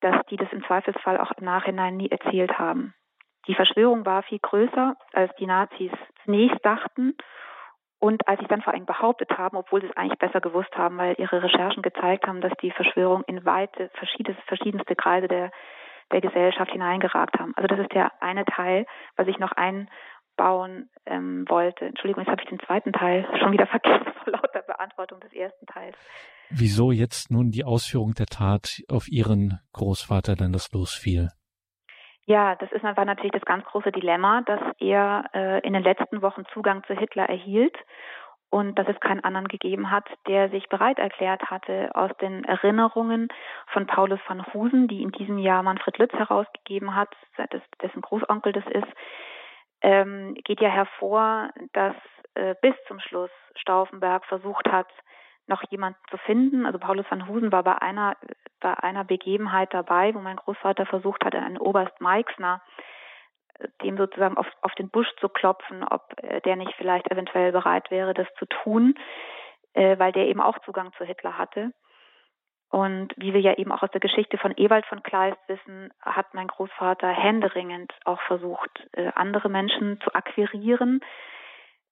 dass die das im Zweifelsfall auch im Nachhinein nie erzählt haben. Die Verschwörung war viel größer, als die Nazis zunächst dachten und als sie dann vor allem behauptet haben, obwohl sie es eigentlich besser gewusst haben, weil ihre Recherchen gezeigt haben, dass die Verschwörung in weite, verschiedenste, Kreise der, der Gesellschaft hineingeragt haben. Also das ist der eine Teil, was ich noch einbauen ähm, wollte. Entschuldigung, jetzt habe ich den zweiten Teil schon wieder vergessen vor lauter Beantwortung des ersten Teils. Wieso jetzt nun die Ausführung der Tat auf Ihren Großvater denn das losfiel? Ja, das ist, war natürlich das ganz große Dilemma, dass er äh, in den letzten Wochen Zugang zu Hitler erhielt und dass es keinen anderen gegeben hat, der sich bereit erklärt hatte, aus den Erinnerungen von Paulus van Husen, die in diesem Jahr Manfred Lütz herausgegeben hat, dessen Großonkel das ist, ähm, geht ja hervor, dass äh, bis zum Schluss Stauffenberg versucht hat, noch jemanden zu finden. Also Paulus van Husen war bei einer, bei einer Begebenheit dabei, wo mein Großvater versucht hat, einen Oberst Meixner dem sozusagen auf, auf den Busch zu klopfen, ob äh, der nicht vielleicht eventuell bereit wäre, das zu tun, äh, weil der eben auch Zugang zu Hitler hatte. Und wie wir ja eben auch aus der Geschichte von Ewald von Kleist wissen, hat mein Großvater händeringend auch versucht, äh, andere Menschen zu akquirieren,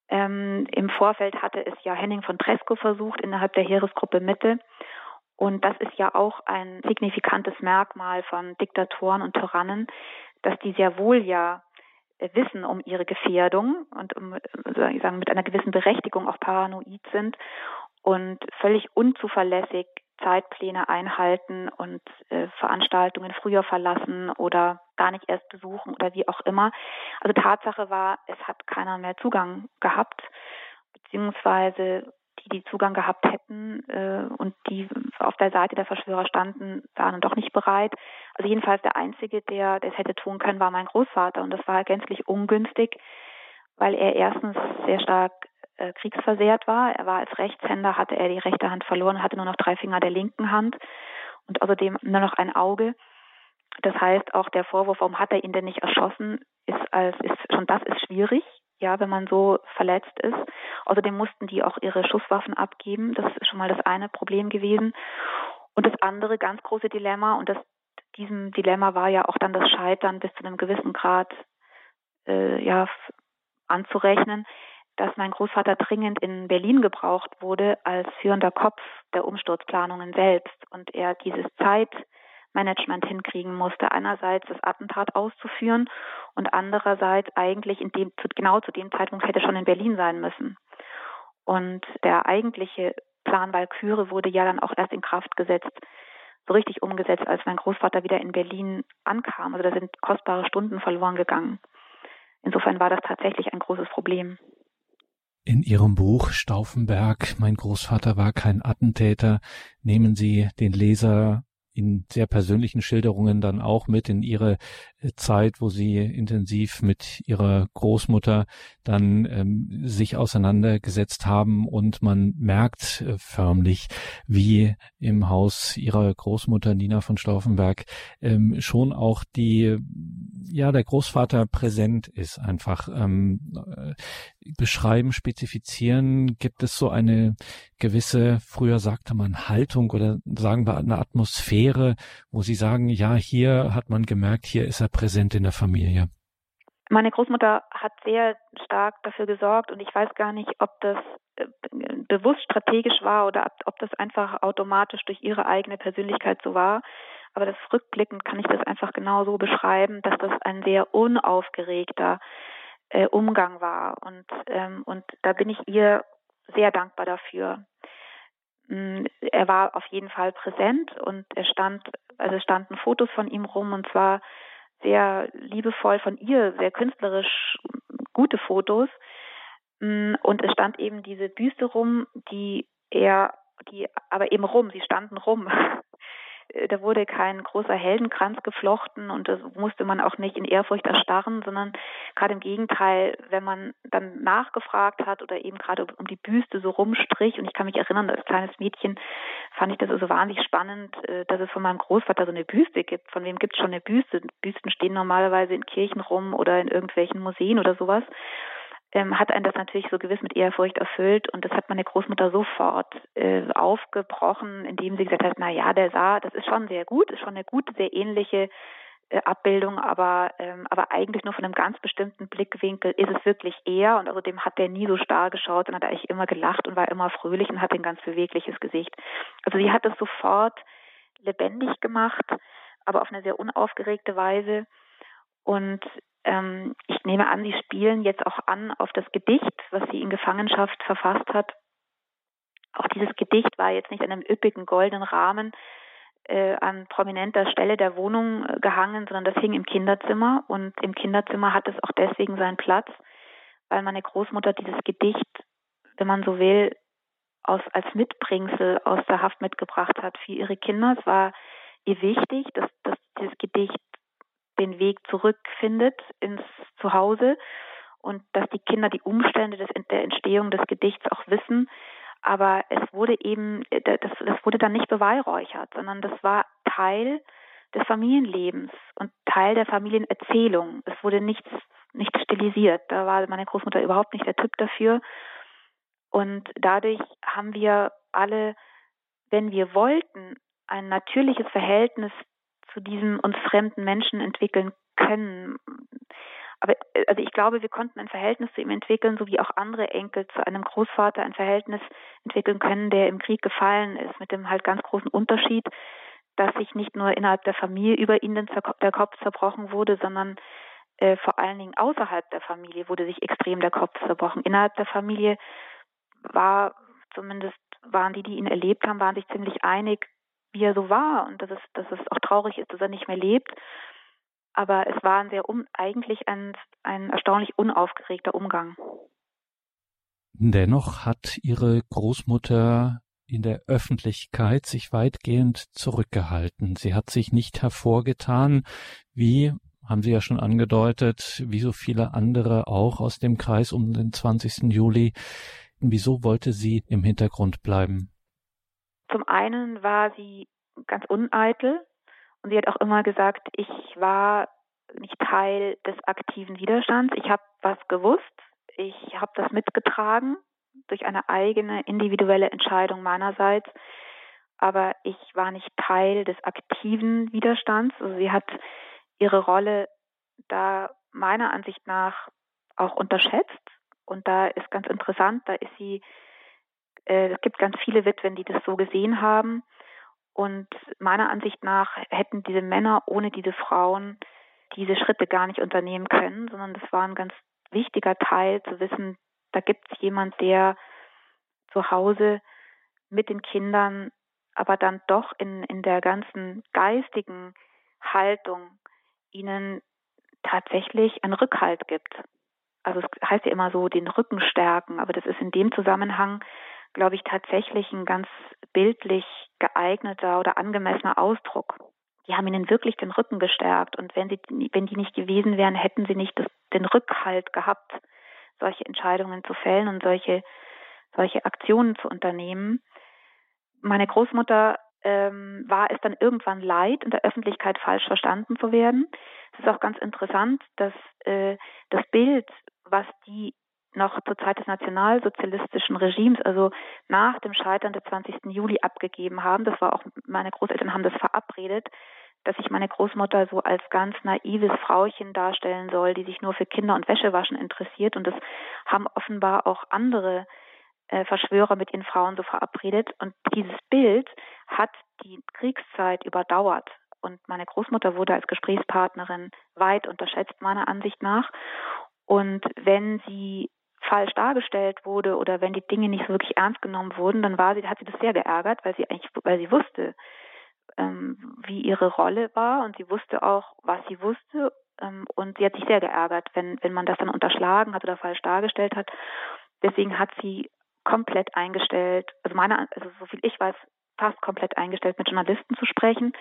ähm, Im Vorfeld hatte es ja Henning von Tresco versucht innerhalb der Heeresgruppe Mitte. Und das ist ja auch ein signifikantes Merkmal von Diktatoren und Tyrannen, dass die sehr wohl ja äh, wissen um ihre Gefährdung und um, ich sagen, mit einer gewissen Berechtigung auch paranoid sind und völlig unzuverlässig Zeitpläne einhalten und äh, Veranstaltungen früher verlassen oder gar nicht erst besuchen oder wie auch immer. Also Tatsache war, es hat keiner mehr Zugang gehabt, beziehungsweise die, die Zugang gehabt hätten äh, und die auf der Seite der Verschwörer standen, waren doch nicht bereit. Also jedenfalls der Einzige, der das hätte tun können, war mein Großvater und das war gänzlich ungünstig, weil er erstens sehr stark äh, kriegsversehrt war. Er war als Rechtshänder, hatte er die rechte Hand verloren, hatte nur noch drei Finger der linken Hand und außerdem nur noch ein Auge. Das heißt, auch der Vorwurf, warum hat er ihn denn nicht erschossen, ist als ist schon das ist schwierig, ja, wenn man so verletzt ist. Außerdem mussten die auch ihre Schusswaffen abgeben. Das ist schon mal das eine Problem gewesen. Und das andere ganz große Dilemma, und das diesem Dilemma war ja auch dann das Scheitern bis zu einem gewissen Grad äh, ja anzurechnen, dass mein Großvater dringend in Berlin gebraucht wurde als führender Kopf der Umsturzplanungen selbst und er dieses Zeitmanagement hinkriegen musste, einerseits das Attentat auszuführen und andererseits eigentlich in dem, genau zu dem Zeitpunkt hätte schon in Berlin sein müssen. Und der eigentliche Plan Walküre wurde ja dann auch erst in Kraft gesetzt, so richtig umgesetzt, als mein Großvater wieder in Berlin ankam. Also da sind kostbare Stunden verloren gegangen. Insofern war das tatsächlich ein großes Problem. In Ihrem Buch Stauffenberg, mein Großvater war kein Attentäter, nehmen Sie den Leser in sehr persönlichen Schilderungen dann auch mit in ihre äh, Zeit, wo sie intensiv mit ihrer Großmutter dann ähm, sich auseinandergesetzt haben und man merkt äh, förmlich, wie im Haus ihrer Großmutter Nina von Stauffenberg ähm, schon auch die ja der Großvater präsent ist einfach. Ähm, äh, beschreiben, spezifizieren, gibt es so eine gewisse, früher sagte man Haltung oder sagen wir eine Atmosphäre, wo Sie sagen, ja, hier hat man gemerkt, hier ist er präsent in der Familie. Meine Großmutter hat sehr stark dafür gesorgt und ich weiß gar nicht, ob das äh, bewusst strategisch war oder ob das einfach automatisch durch ihre eigene Persönlichkeit so war. Aber das rückblickend kann ich das einfach genau so beschreiben, dass das ein sehr unaufgeregter äh, Umgang war. Und, ähm, und da bin ich ihr sehr dankbar dafür. Mm, er war auf jeden Fall präsent und er stand, also es standen Fotos von ihm rum und zwar sehr liebevoll von ihr, sehr künstlerisch gute Fotos. Mm, und es stand eben diese Büste rum, die er, die aber eben rum, sie standen rum. da wurde kein großer Heldenkranz geflochten und das musste man auch nicht in Ehrfurcht erstarren, sondern gerade im Gegenteil, wenn man dann nachgefragt hat oder eben gerade um die Büste so rumstrich und ich kann mich erinnern, als kleines Mädchen fand ich das also wahnsinnig spannend, äh, dass es von meinem Großvater so eine Büste gibt. Von wem gibt es schon eine Büste? Büsten stehen normalerweise in Kirchen rum oder in irgendwelchen Museen oder sowas ähm, hat einen das natürlich so gewiss mit Ehrfurcht erfüllt und das hat meine Großmutter sofort äh, aufgebrochen, indem sie gesagt hat, na ja, der sah, das ist schon sehr gut, ist schon eine gute, sehr ähnliche äh, Abbildung, aber ähm, aber eigentlich nur von einem ganz bestimmten Blickwinkel ist es wirklich er und außerdem hat der nie so starr geschaut und hat eigentlich immer gelacht und war immer fröhlich und hat ein ganz bewegliches Gesicht. Also sie hat das sofort lebendig gemacht, aber auf eine sehr unaufgeregte Weise und ähm, ich nehme an, Sie spielen jetzt auch an auf das Gedicht, was sie in Gefangenschaft verfasst hat. Auch dieses Gedicht war jetzt nicht in einem üppigen goldenen Rahmen äh, an prominenter Stelle der Wohnung äh, gehangen, sondern das hing im Kinderzimmer. Und im Kinderzimmer hat es auch deswegen seinen Platz, weil meine Großmutter dieses Gedicht, wenn man so will, aus, als Mitbringsel aus der Haft mitgebracht hat für ihre Kinder. Es war ihr wichtig, dass, dass dieses Gedicht den Weg zurückfindet ins Zuhause und dass die Kinder die Umstände des, der Entstehung des Gedichts auch wissen. Aber es wurde eben, äh, das, das wurde dann nicht beweihräuchert, sondern das war Teil des Familienlebens und Teil der Familienerzählung. Es wurde nichts, nichts stilisiert. Da war meine Großmutter überhaupt nicht der Typ dafür. Und dadurch haben wir alle, wenn wir wollten, ein natürliches Verhältnis zu diesem uns fremden Menschen entwickeln können. Aber also ich glaube, wir konnten ein Verhältnis zu ihm entwickeln, so wie auch andere Enkel zu einem Großvater ein Verhältnis entwickeln können, der im Krieg gefallen ist, mit dem halt ganz großen Unterschied, dass sich nicht nur innerhalb der Familie über ihn der Kopf zerbrochen wurde, sondern äh, vor allen Dingen außerhalb der Familie wurde sich extrem der Kopf zerbrochen. Innerhalb der Familie war zumindest waren die, die ihn erlebt haben, waren sich ziemlich einig, wie er so war und dass es, dass es auch traurig ist, dass er nicht mehr lebt. Aber es war ein sehr um, eigentlich ein, ein erstaunlich unaufgeregter Umgang. Dennoch hat ihre Großmutter in der Öffentlichkeit sich weitgehend zurückgehalten. Sie hat sich nicht hervorgetan, wie haben Sie ja schon angedeutet, wie so viele andere auch aus dem Kreis um den 20. Juli. Wieso wollte sie im Hintergrund bleiben? Zum einen war sie ganz uneitel und sie hat auch immer gesagt, ich war nicht Teil des aktiven Widerstands. Ich habe was gewusst, ich habe das mitgetragen durch eine eigene individuelle Entscheidung meinerseits, aber ich war nicht Teil des aktiven Widerstands. Also sie hat ihre Rolle da meiner Ansicht nach auch unterschätzt. Und da ist ganz interessant, da ist sie äh, es gibt ganz viele Witwen, die das so gesehen haben. Und meiner Ansicht nach hätten diese Männer ohne diese Frauen diese Schritte gar nicht unternehmen können, sondern das war ein ganz wichtiger Teil zu wissen, da gibt es jemand, der zu Hause mit den Kindern, aber dann doch in, in der ganzen geistigen Haltung ihnen tatsächlich einen Rückhalt gibt. Also es heißt ja immer so, den Rücken stärken, aber das ist in dem Zusammenhang glaube ich, tatsächlich ein ganz bildlich geeigneter oder angemessener Ausdruck. Die haben ihnen wirklich den Rücken gestärkt und wenn sie, wenn die nicht gewesen wären, hätten sie nicht das, den Rückhalt gehabt, solche Entscheidungen zu fällen und solche, solche Aktionen zu unternehmen. Meine Großmutter ähm, war es dann irgendwann leid, in der Öffentlichkeit falsch verstanden zu werden. Es ist auch ganz interessant, dass äh, das Bild, was die noch zur Zeit des nationalsozialistischen Regimes, also nach dem Scheitern des 20. Juli abgegeben haben, das war auch, meine Großeltern haben das verabredet, dass sich meine Großmutter so als ganz naives Frauchen darstellen soll, die sich nur für Kinder und Wäschewaschen interessiert. Und das haben offenbar auch andere äh, Verschwörer mit ihren Frauen so verabredet. Und dieses Bild hat die Kriegszeit überdauert. Und meine Großmutter wurde als Gesprächspartnerin weit unterschätzt, meiner Ansicht nach. Und wenn sie falsch dargestellt wurde oder wenn die Dinge nicht so wirklich ernst genommen wurden, dann war sie, hat sie das sehr geärgert, weil sie eigentlich, weil sie wusste, ähm, wie ihre Rolle war und sie wusste auch, was sie wusste. Ähm, und sie hat sich sehr geärgert, wenn, wenn man das dann unterschlagen hat oder falsch dargestellt hat. Deswegen hat sie komplett eingestellt, also meine, also so viel ich weiß, fast komplett eingestellt, mit Journalisten zu sprechen.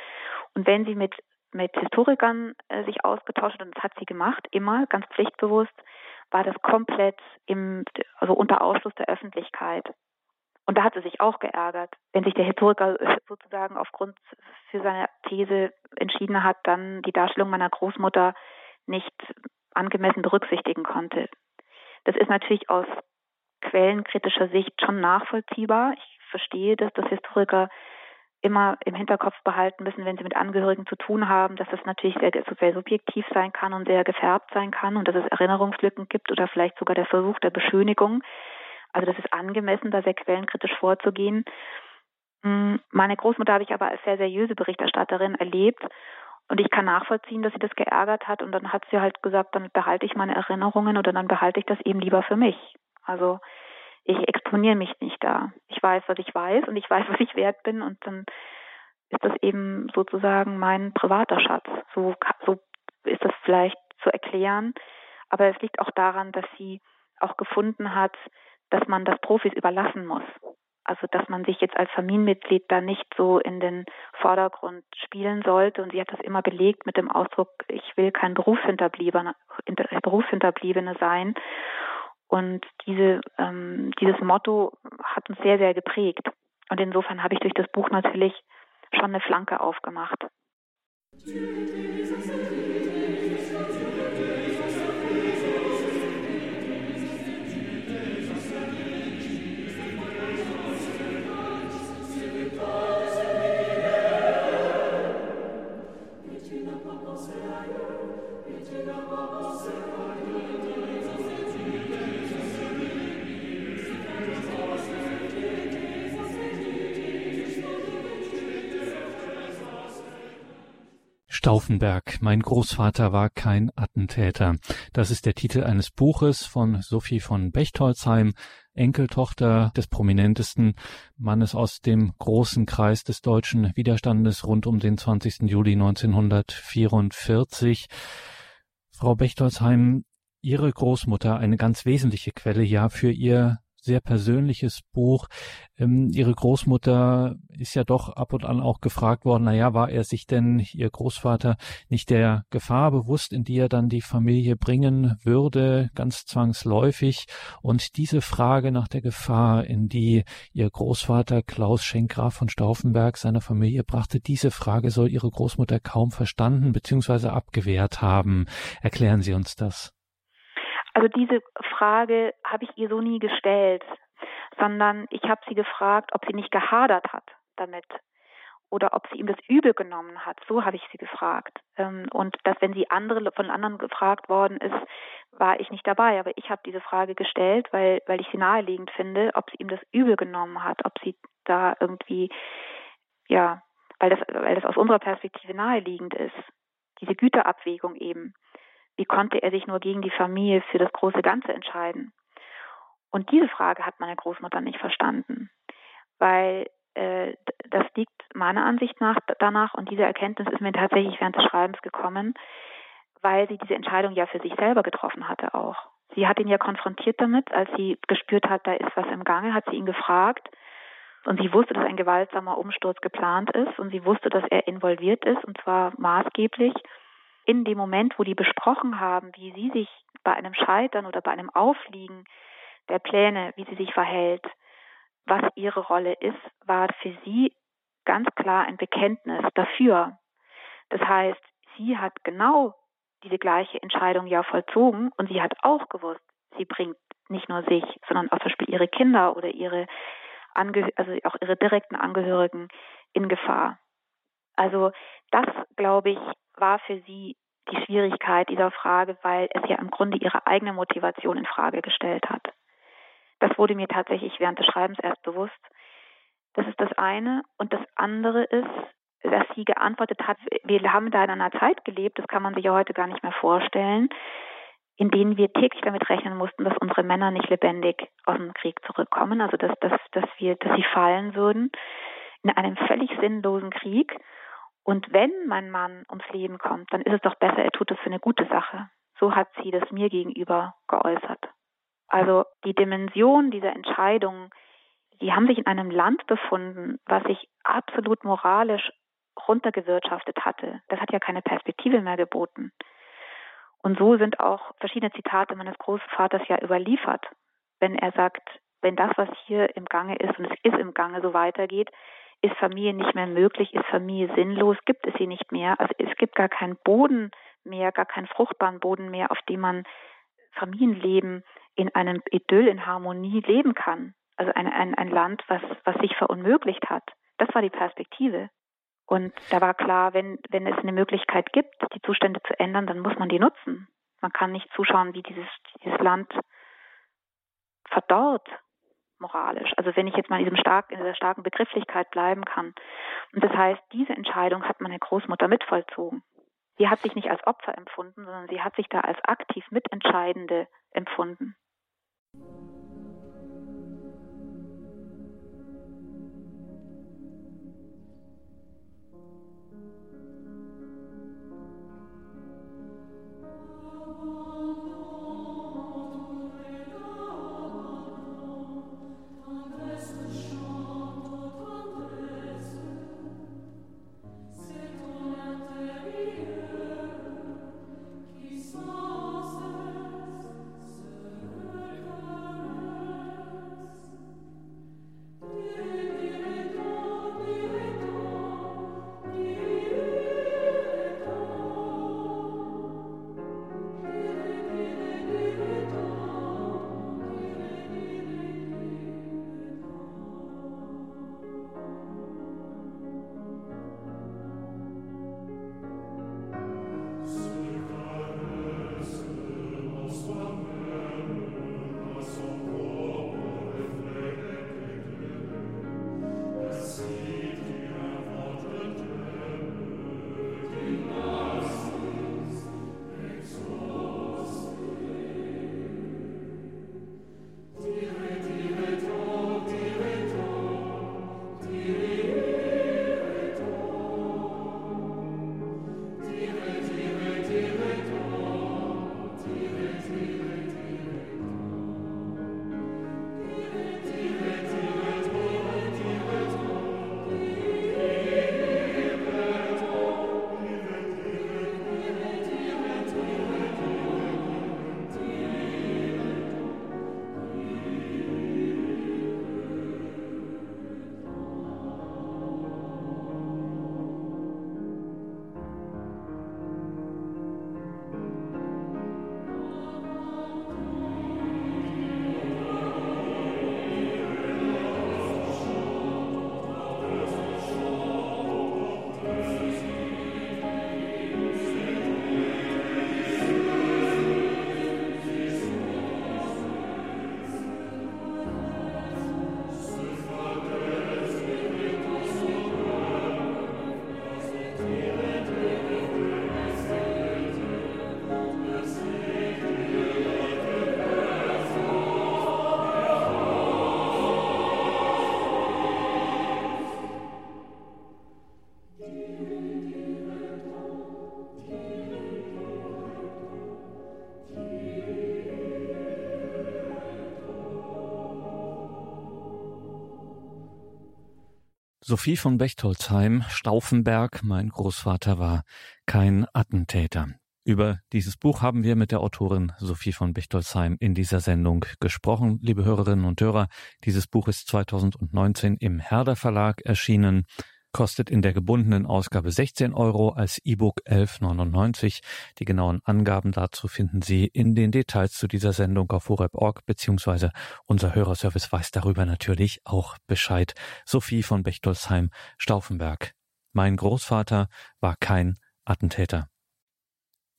Und wenn sie mit mit Historikern äh, sich ausgetauscht und das hat sie gemacht, immer ganz pflichtbewusst, war das komplett im, also unter Ausschluss der Öffentlichkeit. Und da hat sie sich auch geärgert, wenn sich der Historiker sozusagen aufgrund für seine These entschieden hat, dann die Darstellung meiner Großmutter nicht angemessen berücksichtigen konnte. Das ist natürlich aus quellenkritischer Sicht schon nachvollziehbar. Ich verstehe, dass das Historiker immer im Hinterkopf behalten müssen, wenn sie mit Angehörigen zu tun haben, dass das natürlich sehr, sehr subjektiv sein kann und sehr gefärbt sein kann und dass es Erinnerungslücken gibt oder vielleicht sogar der Versuch der Beschönigung. Also das ist angemessen, da sehr quellenkritisch vorzugehen. Hm, meine Großmutter habe ich aber als sehr seriöse Berichterstatterin erlebt und ich kann nachvollziehen, dass sie das geärgert hat und dann hat sie halt gesagt, dann behalte ich meine Erinnerungen oder dann behalte ich das eben lieber für mich. Also ich exponiere mich nicht da. Ich weiß, was ich weiß und ich weiß, was ich wert bin und dann ist das eben sozusagen mein privater Schatz. So, so ist das vielleicht zu erklären. Aber es liegt auch daran, dass sie auch gefunden hat, dass man das Profis überlassen muss. Also dass man sich jetzt als Familienmitglied da nicht so in den Vordergrund spielen sollte. Und sie hat das immer belegt mit dem Ausdruck, ich will kein Berufshinterbliebene, Berufshinterbliebene sein. Und diese, ähm, dieses Motto hat uns sehr, sehr geprägt. Und insofern habe ich durch das Buch natürlich schon eine Flanke aufgemacht. Stauffenberg, mein Großvater war kein Attentäter. Das ist der Titel eines Buches von Sophie von Bechtolzheim, Enkeltochter des prominentesten Mannes aus dem großen Kreis des deutschen Widerstandes rund um den 20. Juli 1944. Frau Bechtolzheim, Ihre Großmutter eine ganz wesentliche Quelle ja für Ihr sehr persönliches Buch. Ähm, ihre Großmutter ist ja doch ab und an auch gefragt worden, na ja, war er sich denn, ihr Großvater, nicht der Gefahr bewusst, in die er dann die Familie bringen würde, ganz zwangsläufig? Und diese Frage nach der Gefahr, in die ihr Großvater Klaus Schenkgraf von Stauffenberg seiner Familie brachte, diese Frage soll ihre Großmutter kaum verstanden bzw. abgewehrt haben. Erklären Sie uns das. Also diese Frage habe ich ihr so nie gestellt, sondern ich habe sie gefragt, ob sie nicht gehadert hat damit oder ob sie ihm das übel genommen hat. So habe ich sie gefragt. Ähm, und dass, wenn sie andere von anderen gefragt worden ist, war ich nicht dabei. Aber ich habe diese Frage gestellt, weil, weil ich sie naheliegend finde, ob sie ihm das übel genommen hat, ob sie da irgendwie, ja, weil das, weil das aus unserer Perspektive naheliegend ist. Diese Güterabwägung eben. Wie konnte er sich nur gegen die Familie für das große Ganze entscheiden? Und diese Frage hat meine Großmutter nicht verstanden, weil äh, das liegt meiner Ansicht nach danach und diese Erkenntnis ist mir tatsächlich während des Schreibens gekommen, weil sie diese Entscheidung ja für sich selber getroffen hatte auch. Sie hat ihn ja konfrontiert damit, als sie gespürt hat, da ist was im Gange, hat sie ihn gefragt und sie wusste, dass ein gewaltsamer Umsturz geplant ist und sie wusste, dass er involviert ist und zwar maßgeblich in dem Moment, wo die besprochen haben, wie sie sich bei einem Scheitern oder bei einem Aufliegen der Pläne, wie sie sich verhält, was ihre Rolle ist, war für sie ganz klar ein Bekenntnis dafür. Das heißt, sie hat genau diese gleiche Entscheidung ja vollzogen und sie hat auch gewusst, sie bringt nicht nur sich, sondern auch zum Beispiel ihre Kinder oder ihre Angeh also auch ihre direkten Angehörigen in Gefahr. Also das, glaube ich, war für sie die Schwierigkeit dieser Frage, weil es ja im Grunde ihre eigene Motivation in Frage gestellt hat. Das wurde mir tatsächlich während des Schreibens erst bewusst. Das ist das eine. Und das andere ist, dass sie geantwortet hat, wir haben da in einer Zeit gelebt, das kann man sich ja heute gar nicht mehr vorstellen, in denen wir täglich damit rechnen mussten, dass unsere Männer nicht lebendig aus dem Krieg zurückkommen, also dass, dass, dass wir, dass sie fallen würden in einem völlig sinnlosen Krieg. Und wenn mein Mann ums Leben kommt, dann ist es doch besser, er tut es für eine gute Sache. So hat sie das mir gegenüber geäußert. Also die Dimension dieser Entscheidung, die haben sich in einem Land befunden, was sich absolut moralisch runtergewirtschaftet hatte. Das hat ja keine Perspektive mehr geboten. Und so sind auch verschiedene Zitate meines Großvaters ja überliefert, wenn er sagt, wenn das, was hier im Gange ist, und es ist im Gange, so weitergeht, ist Familie nicht mehr möglich, ist Familie sinnlos, gibt es sie nicht mehr. Also es gibt gar keinen Boden mehr, gar keinen fruchtbaren Boden mehr, auf dem man Familienleben in einem Idyll, in Harmonie leben kann. Also ein, ein, ein Land, was, was sich verunmöglicht hat. Das war die Perspektive. Und da war klar, wenn, wenn es eine Möglichkeit gibt, die Zustände zu ändern, dann muss man die nutzen. Man kann nicht zuschauen, wie dieses, dieses Land verdorrt moralisch. Also wenn ich jetzt mal in, diesem stark, in dieser starken Begrifflichkeit bleiben kann. Und das heißt, diese Entscheidung hat meine Großmutter mitvollzogen. Sie hat sich nicht als Opfer empfunden, sondern sie hat sich da als aktiv Mitentscheidende empfunden. Sophie von Bechtolzheim, Stauffenberg, mein Großvater war kein Attentäter. Über dieses Buch haben wir mit der Autorin Sophie von Bechtolzheim in dieser Sendung gesprochen. Liebe Hörerinnen und Hörer, dieses Buch ist 2019 im Herder Verlag erschienen kostet in der gebundenen Ausgabe 16 Euro, als E-Book 11,99. Die genauen Angaben dazu finden Sie in den Details zu dieser Sendung auf horeb.org, beziehungsweise unser Hörerservice weiß darüber natürlich auch Bescheid. Sophie von Bechtolsheim, Stauffenberg. Mein Großvater war kein Attentäter.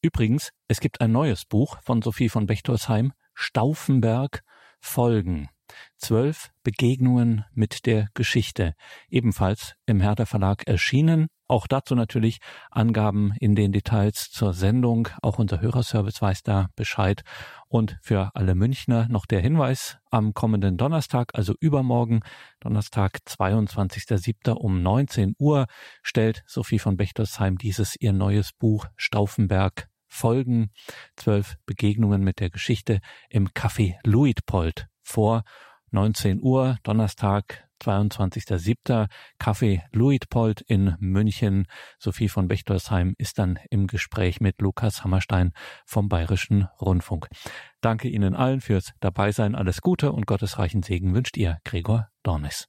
Übrigens, es gibt ein neues Buch von Sophie von Bechtolsheim, Stauffenberg Folgen. Zwölf Begegnungen mit der Geschichte, ebenfalls im Herder Verlag erschienen. Auch dazu natürlich Angaben in den Details zur Sendung. Auch unser Hörerservice weiß da Bescheid. Und für alle Münchner noch der Hinweis, am kommenden Donnerstag, also übermorgen, Donnerstag, 22.07. um 19 Uhr, stellt Sophie von Bechtersheim dieses ihr neues Buch Stauffenberg Folgen, zwölf Begegnungen mit der Geschichte im Café Luitpold vor 19 Uhr, Donnerstag, 22.07. Café Luitpold in München. Sophie von Bechtersheim ist dann im Gespräch mit Lukas Hammerstein vom Bayerischen Rundfunk. Danke Ihnen allen fürs Dabeisein. Alles Gute und gottesreichen Segen wünscht ihr, Gregor Dornis.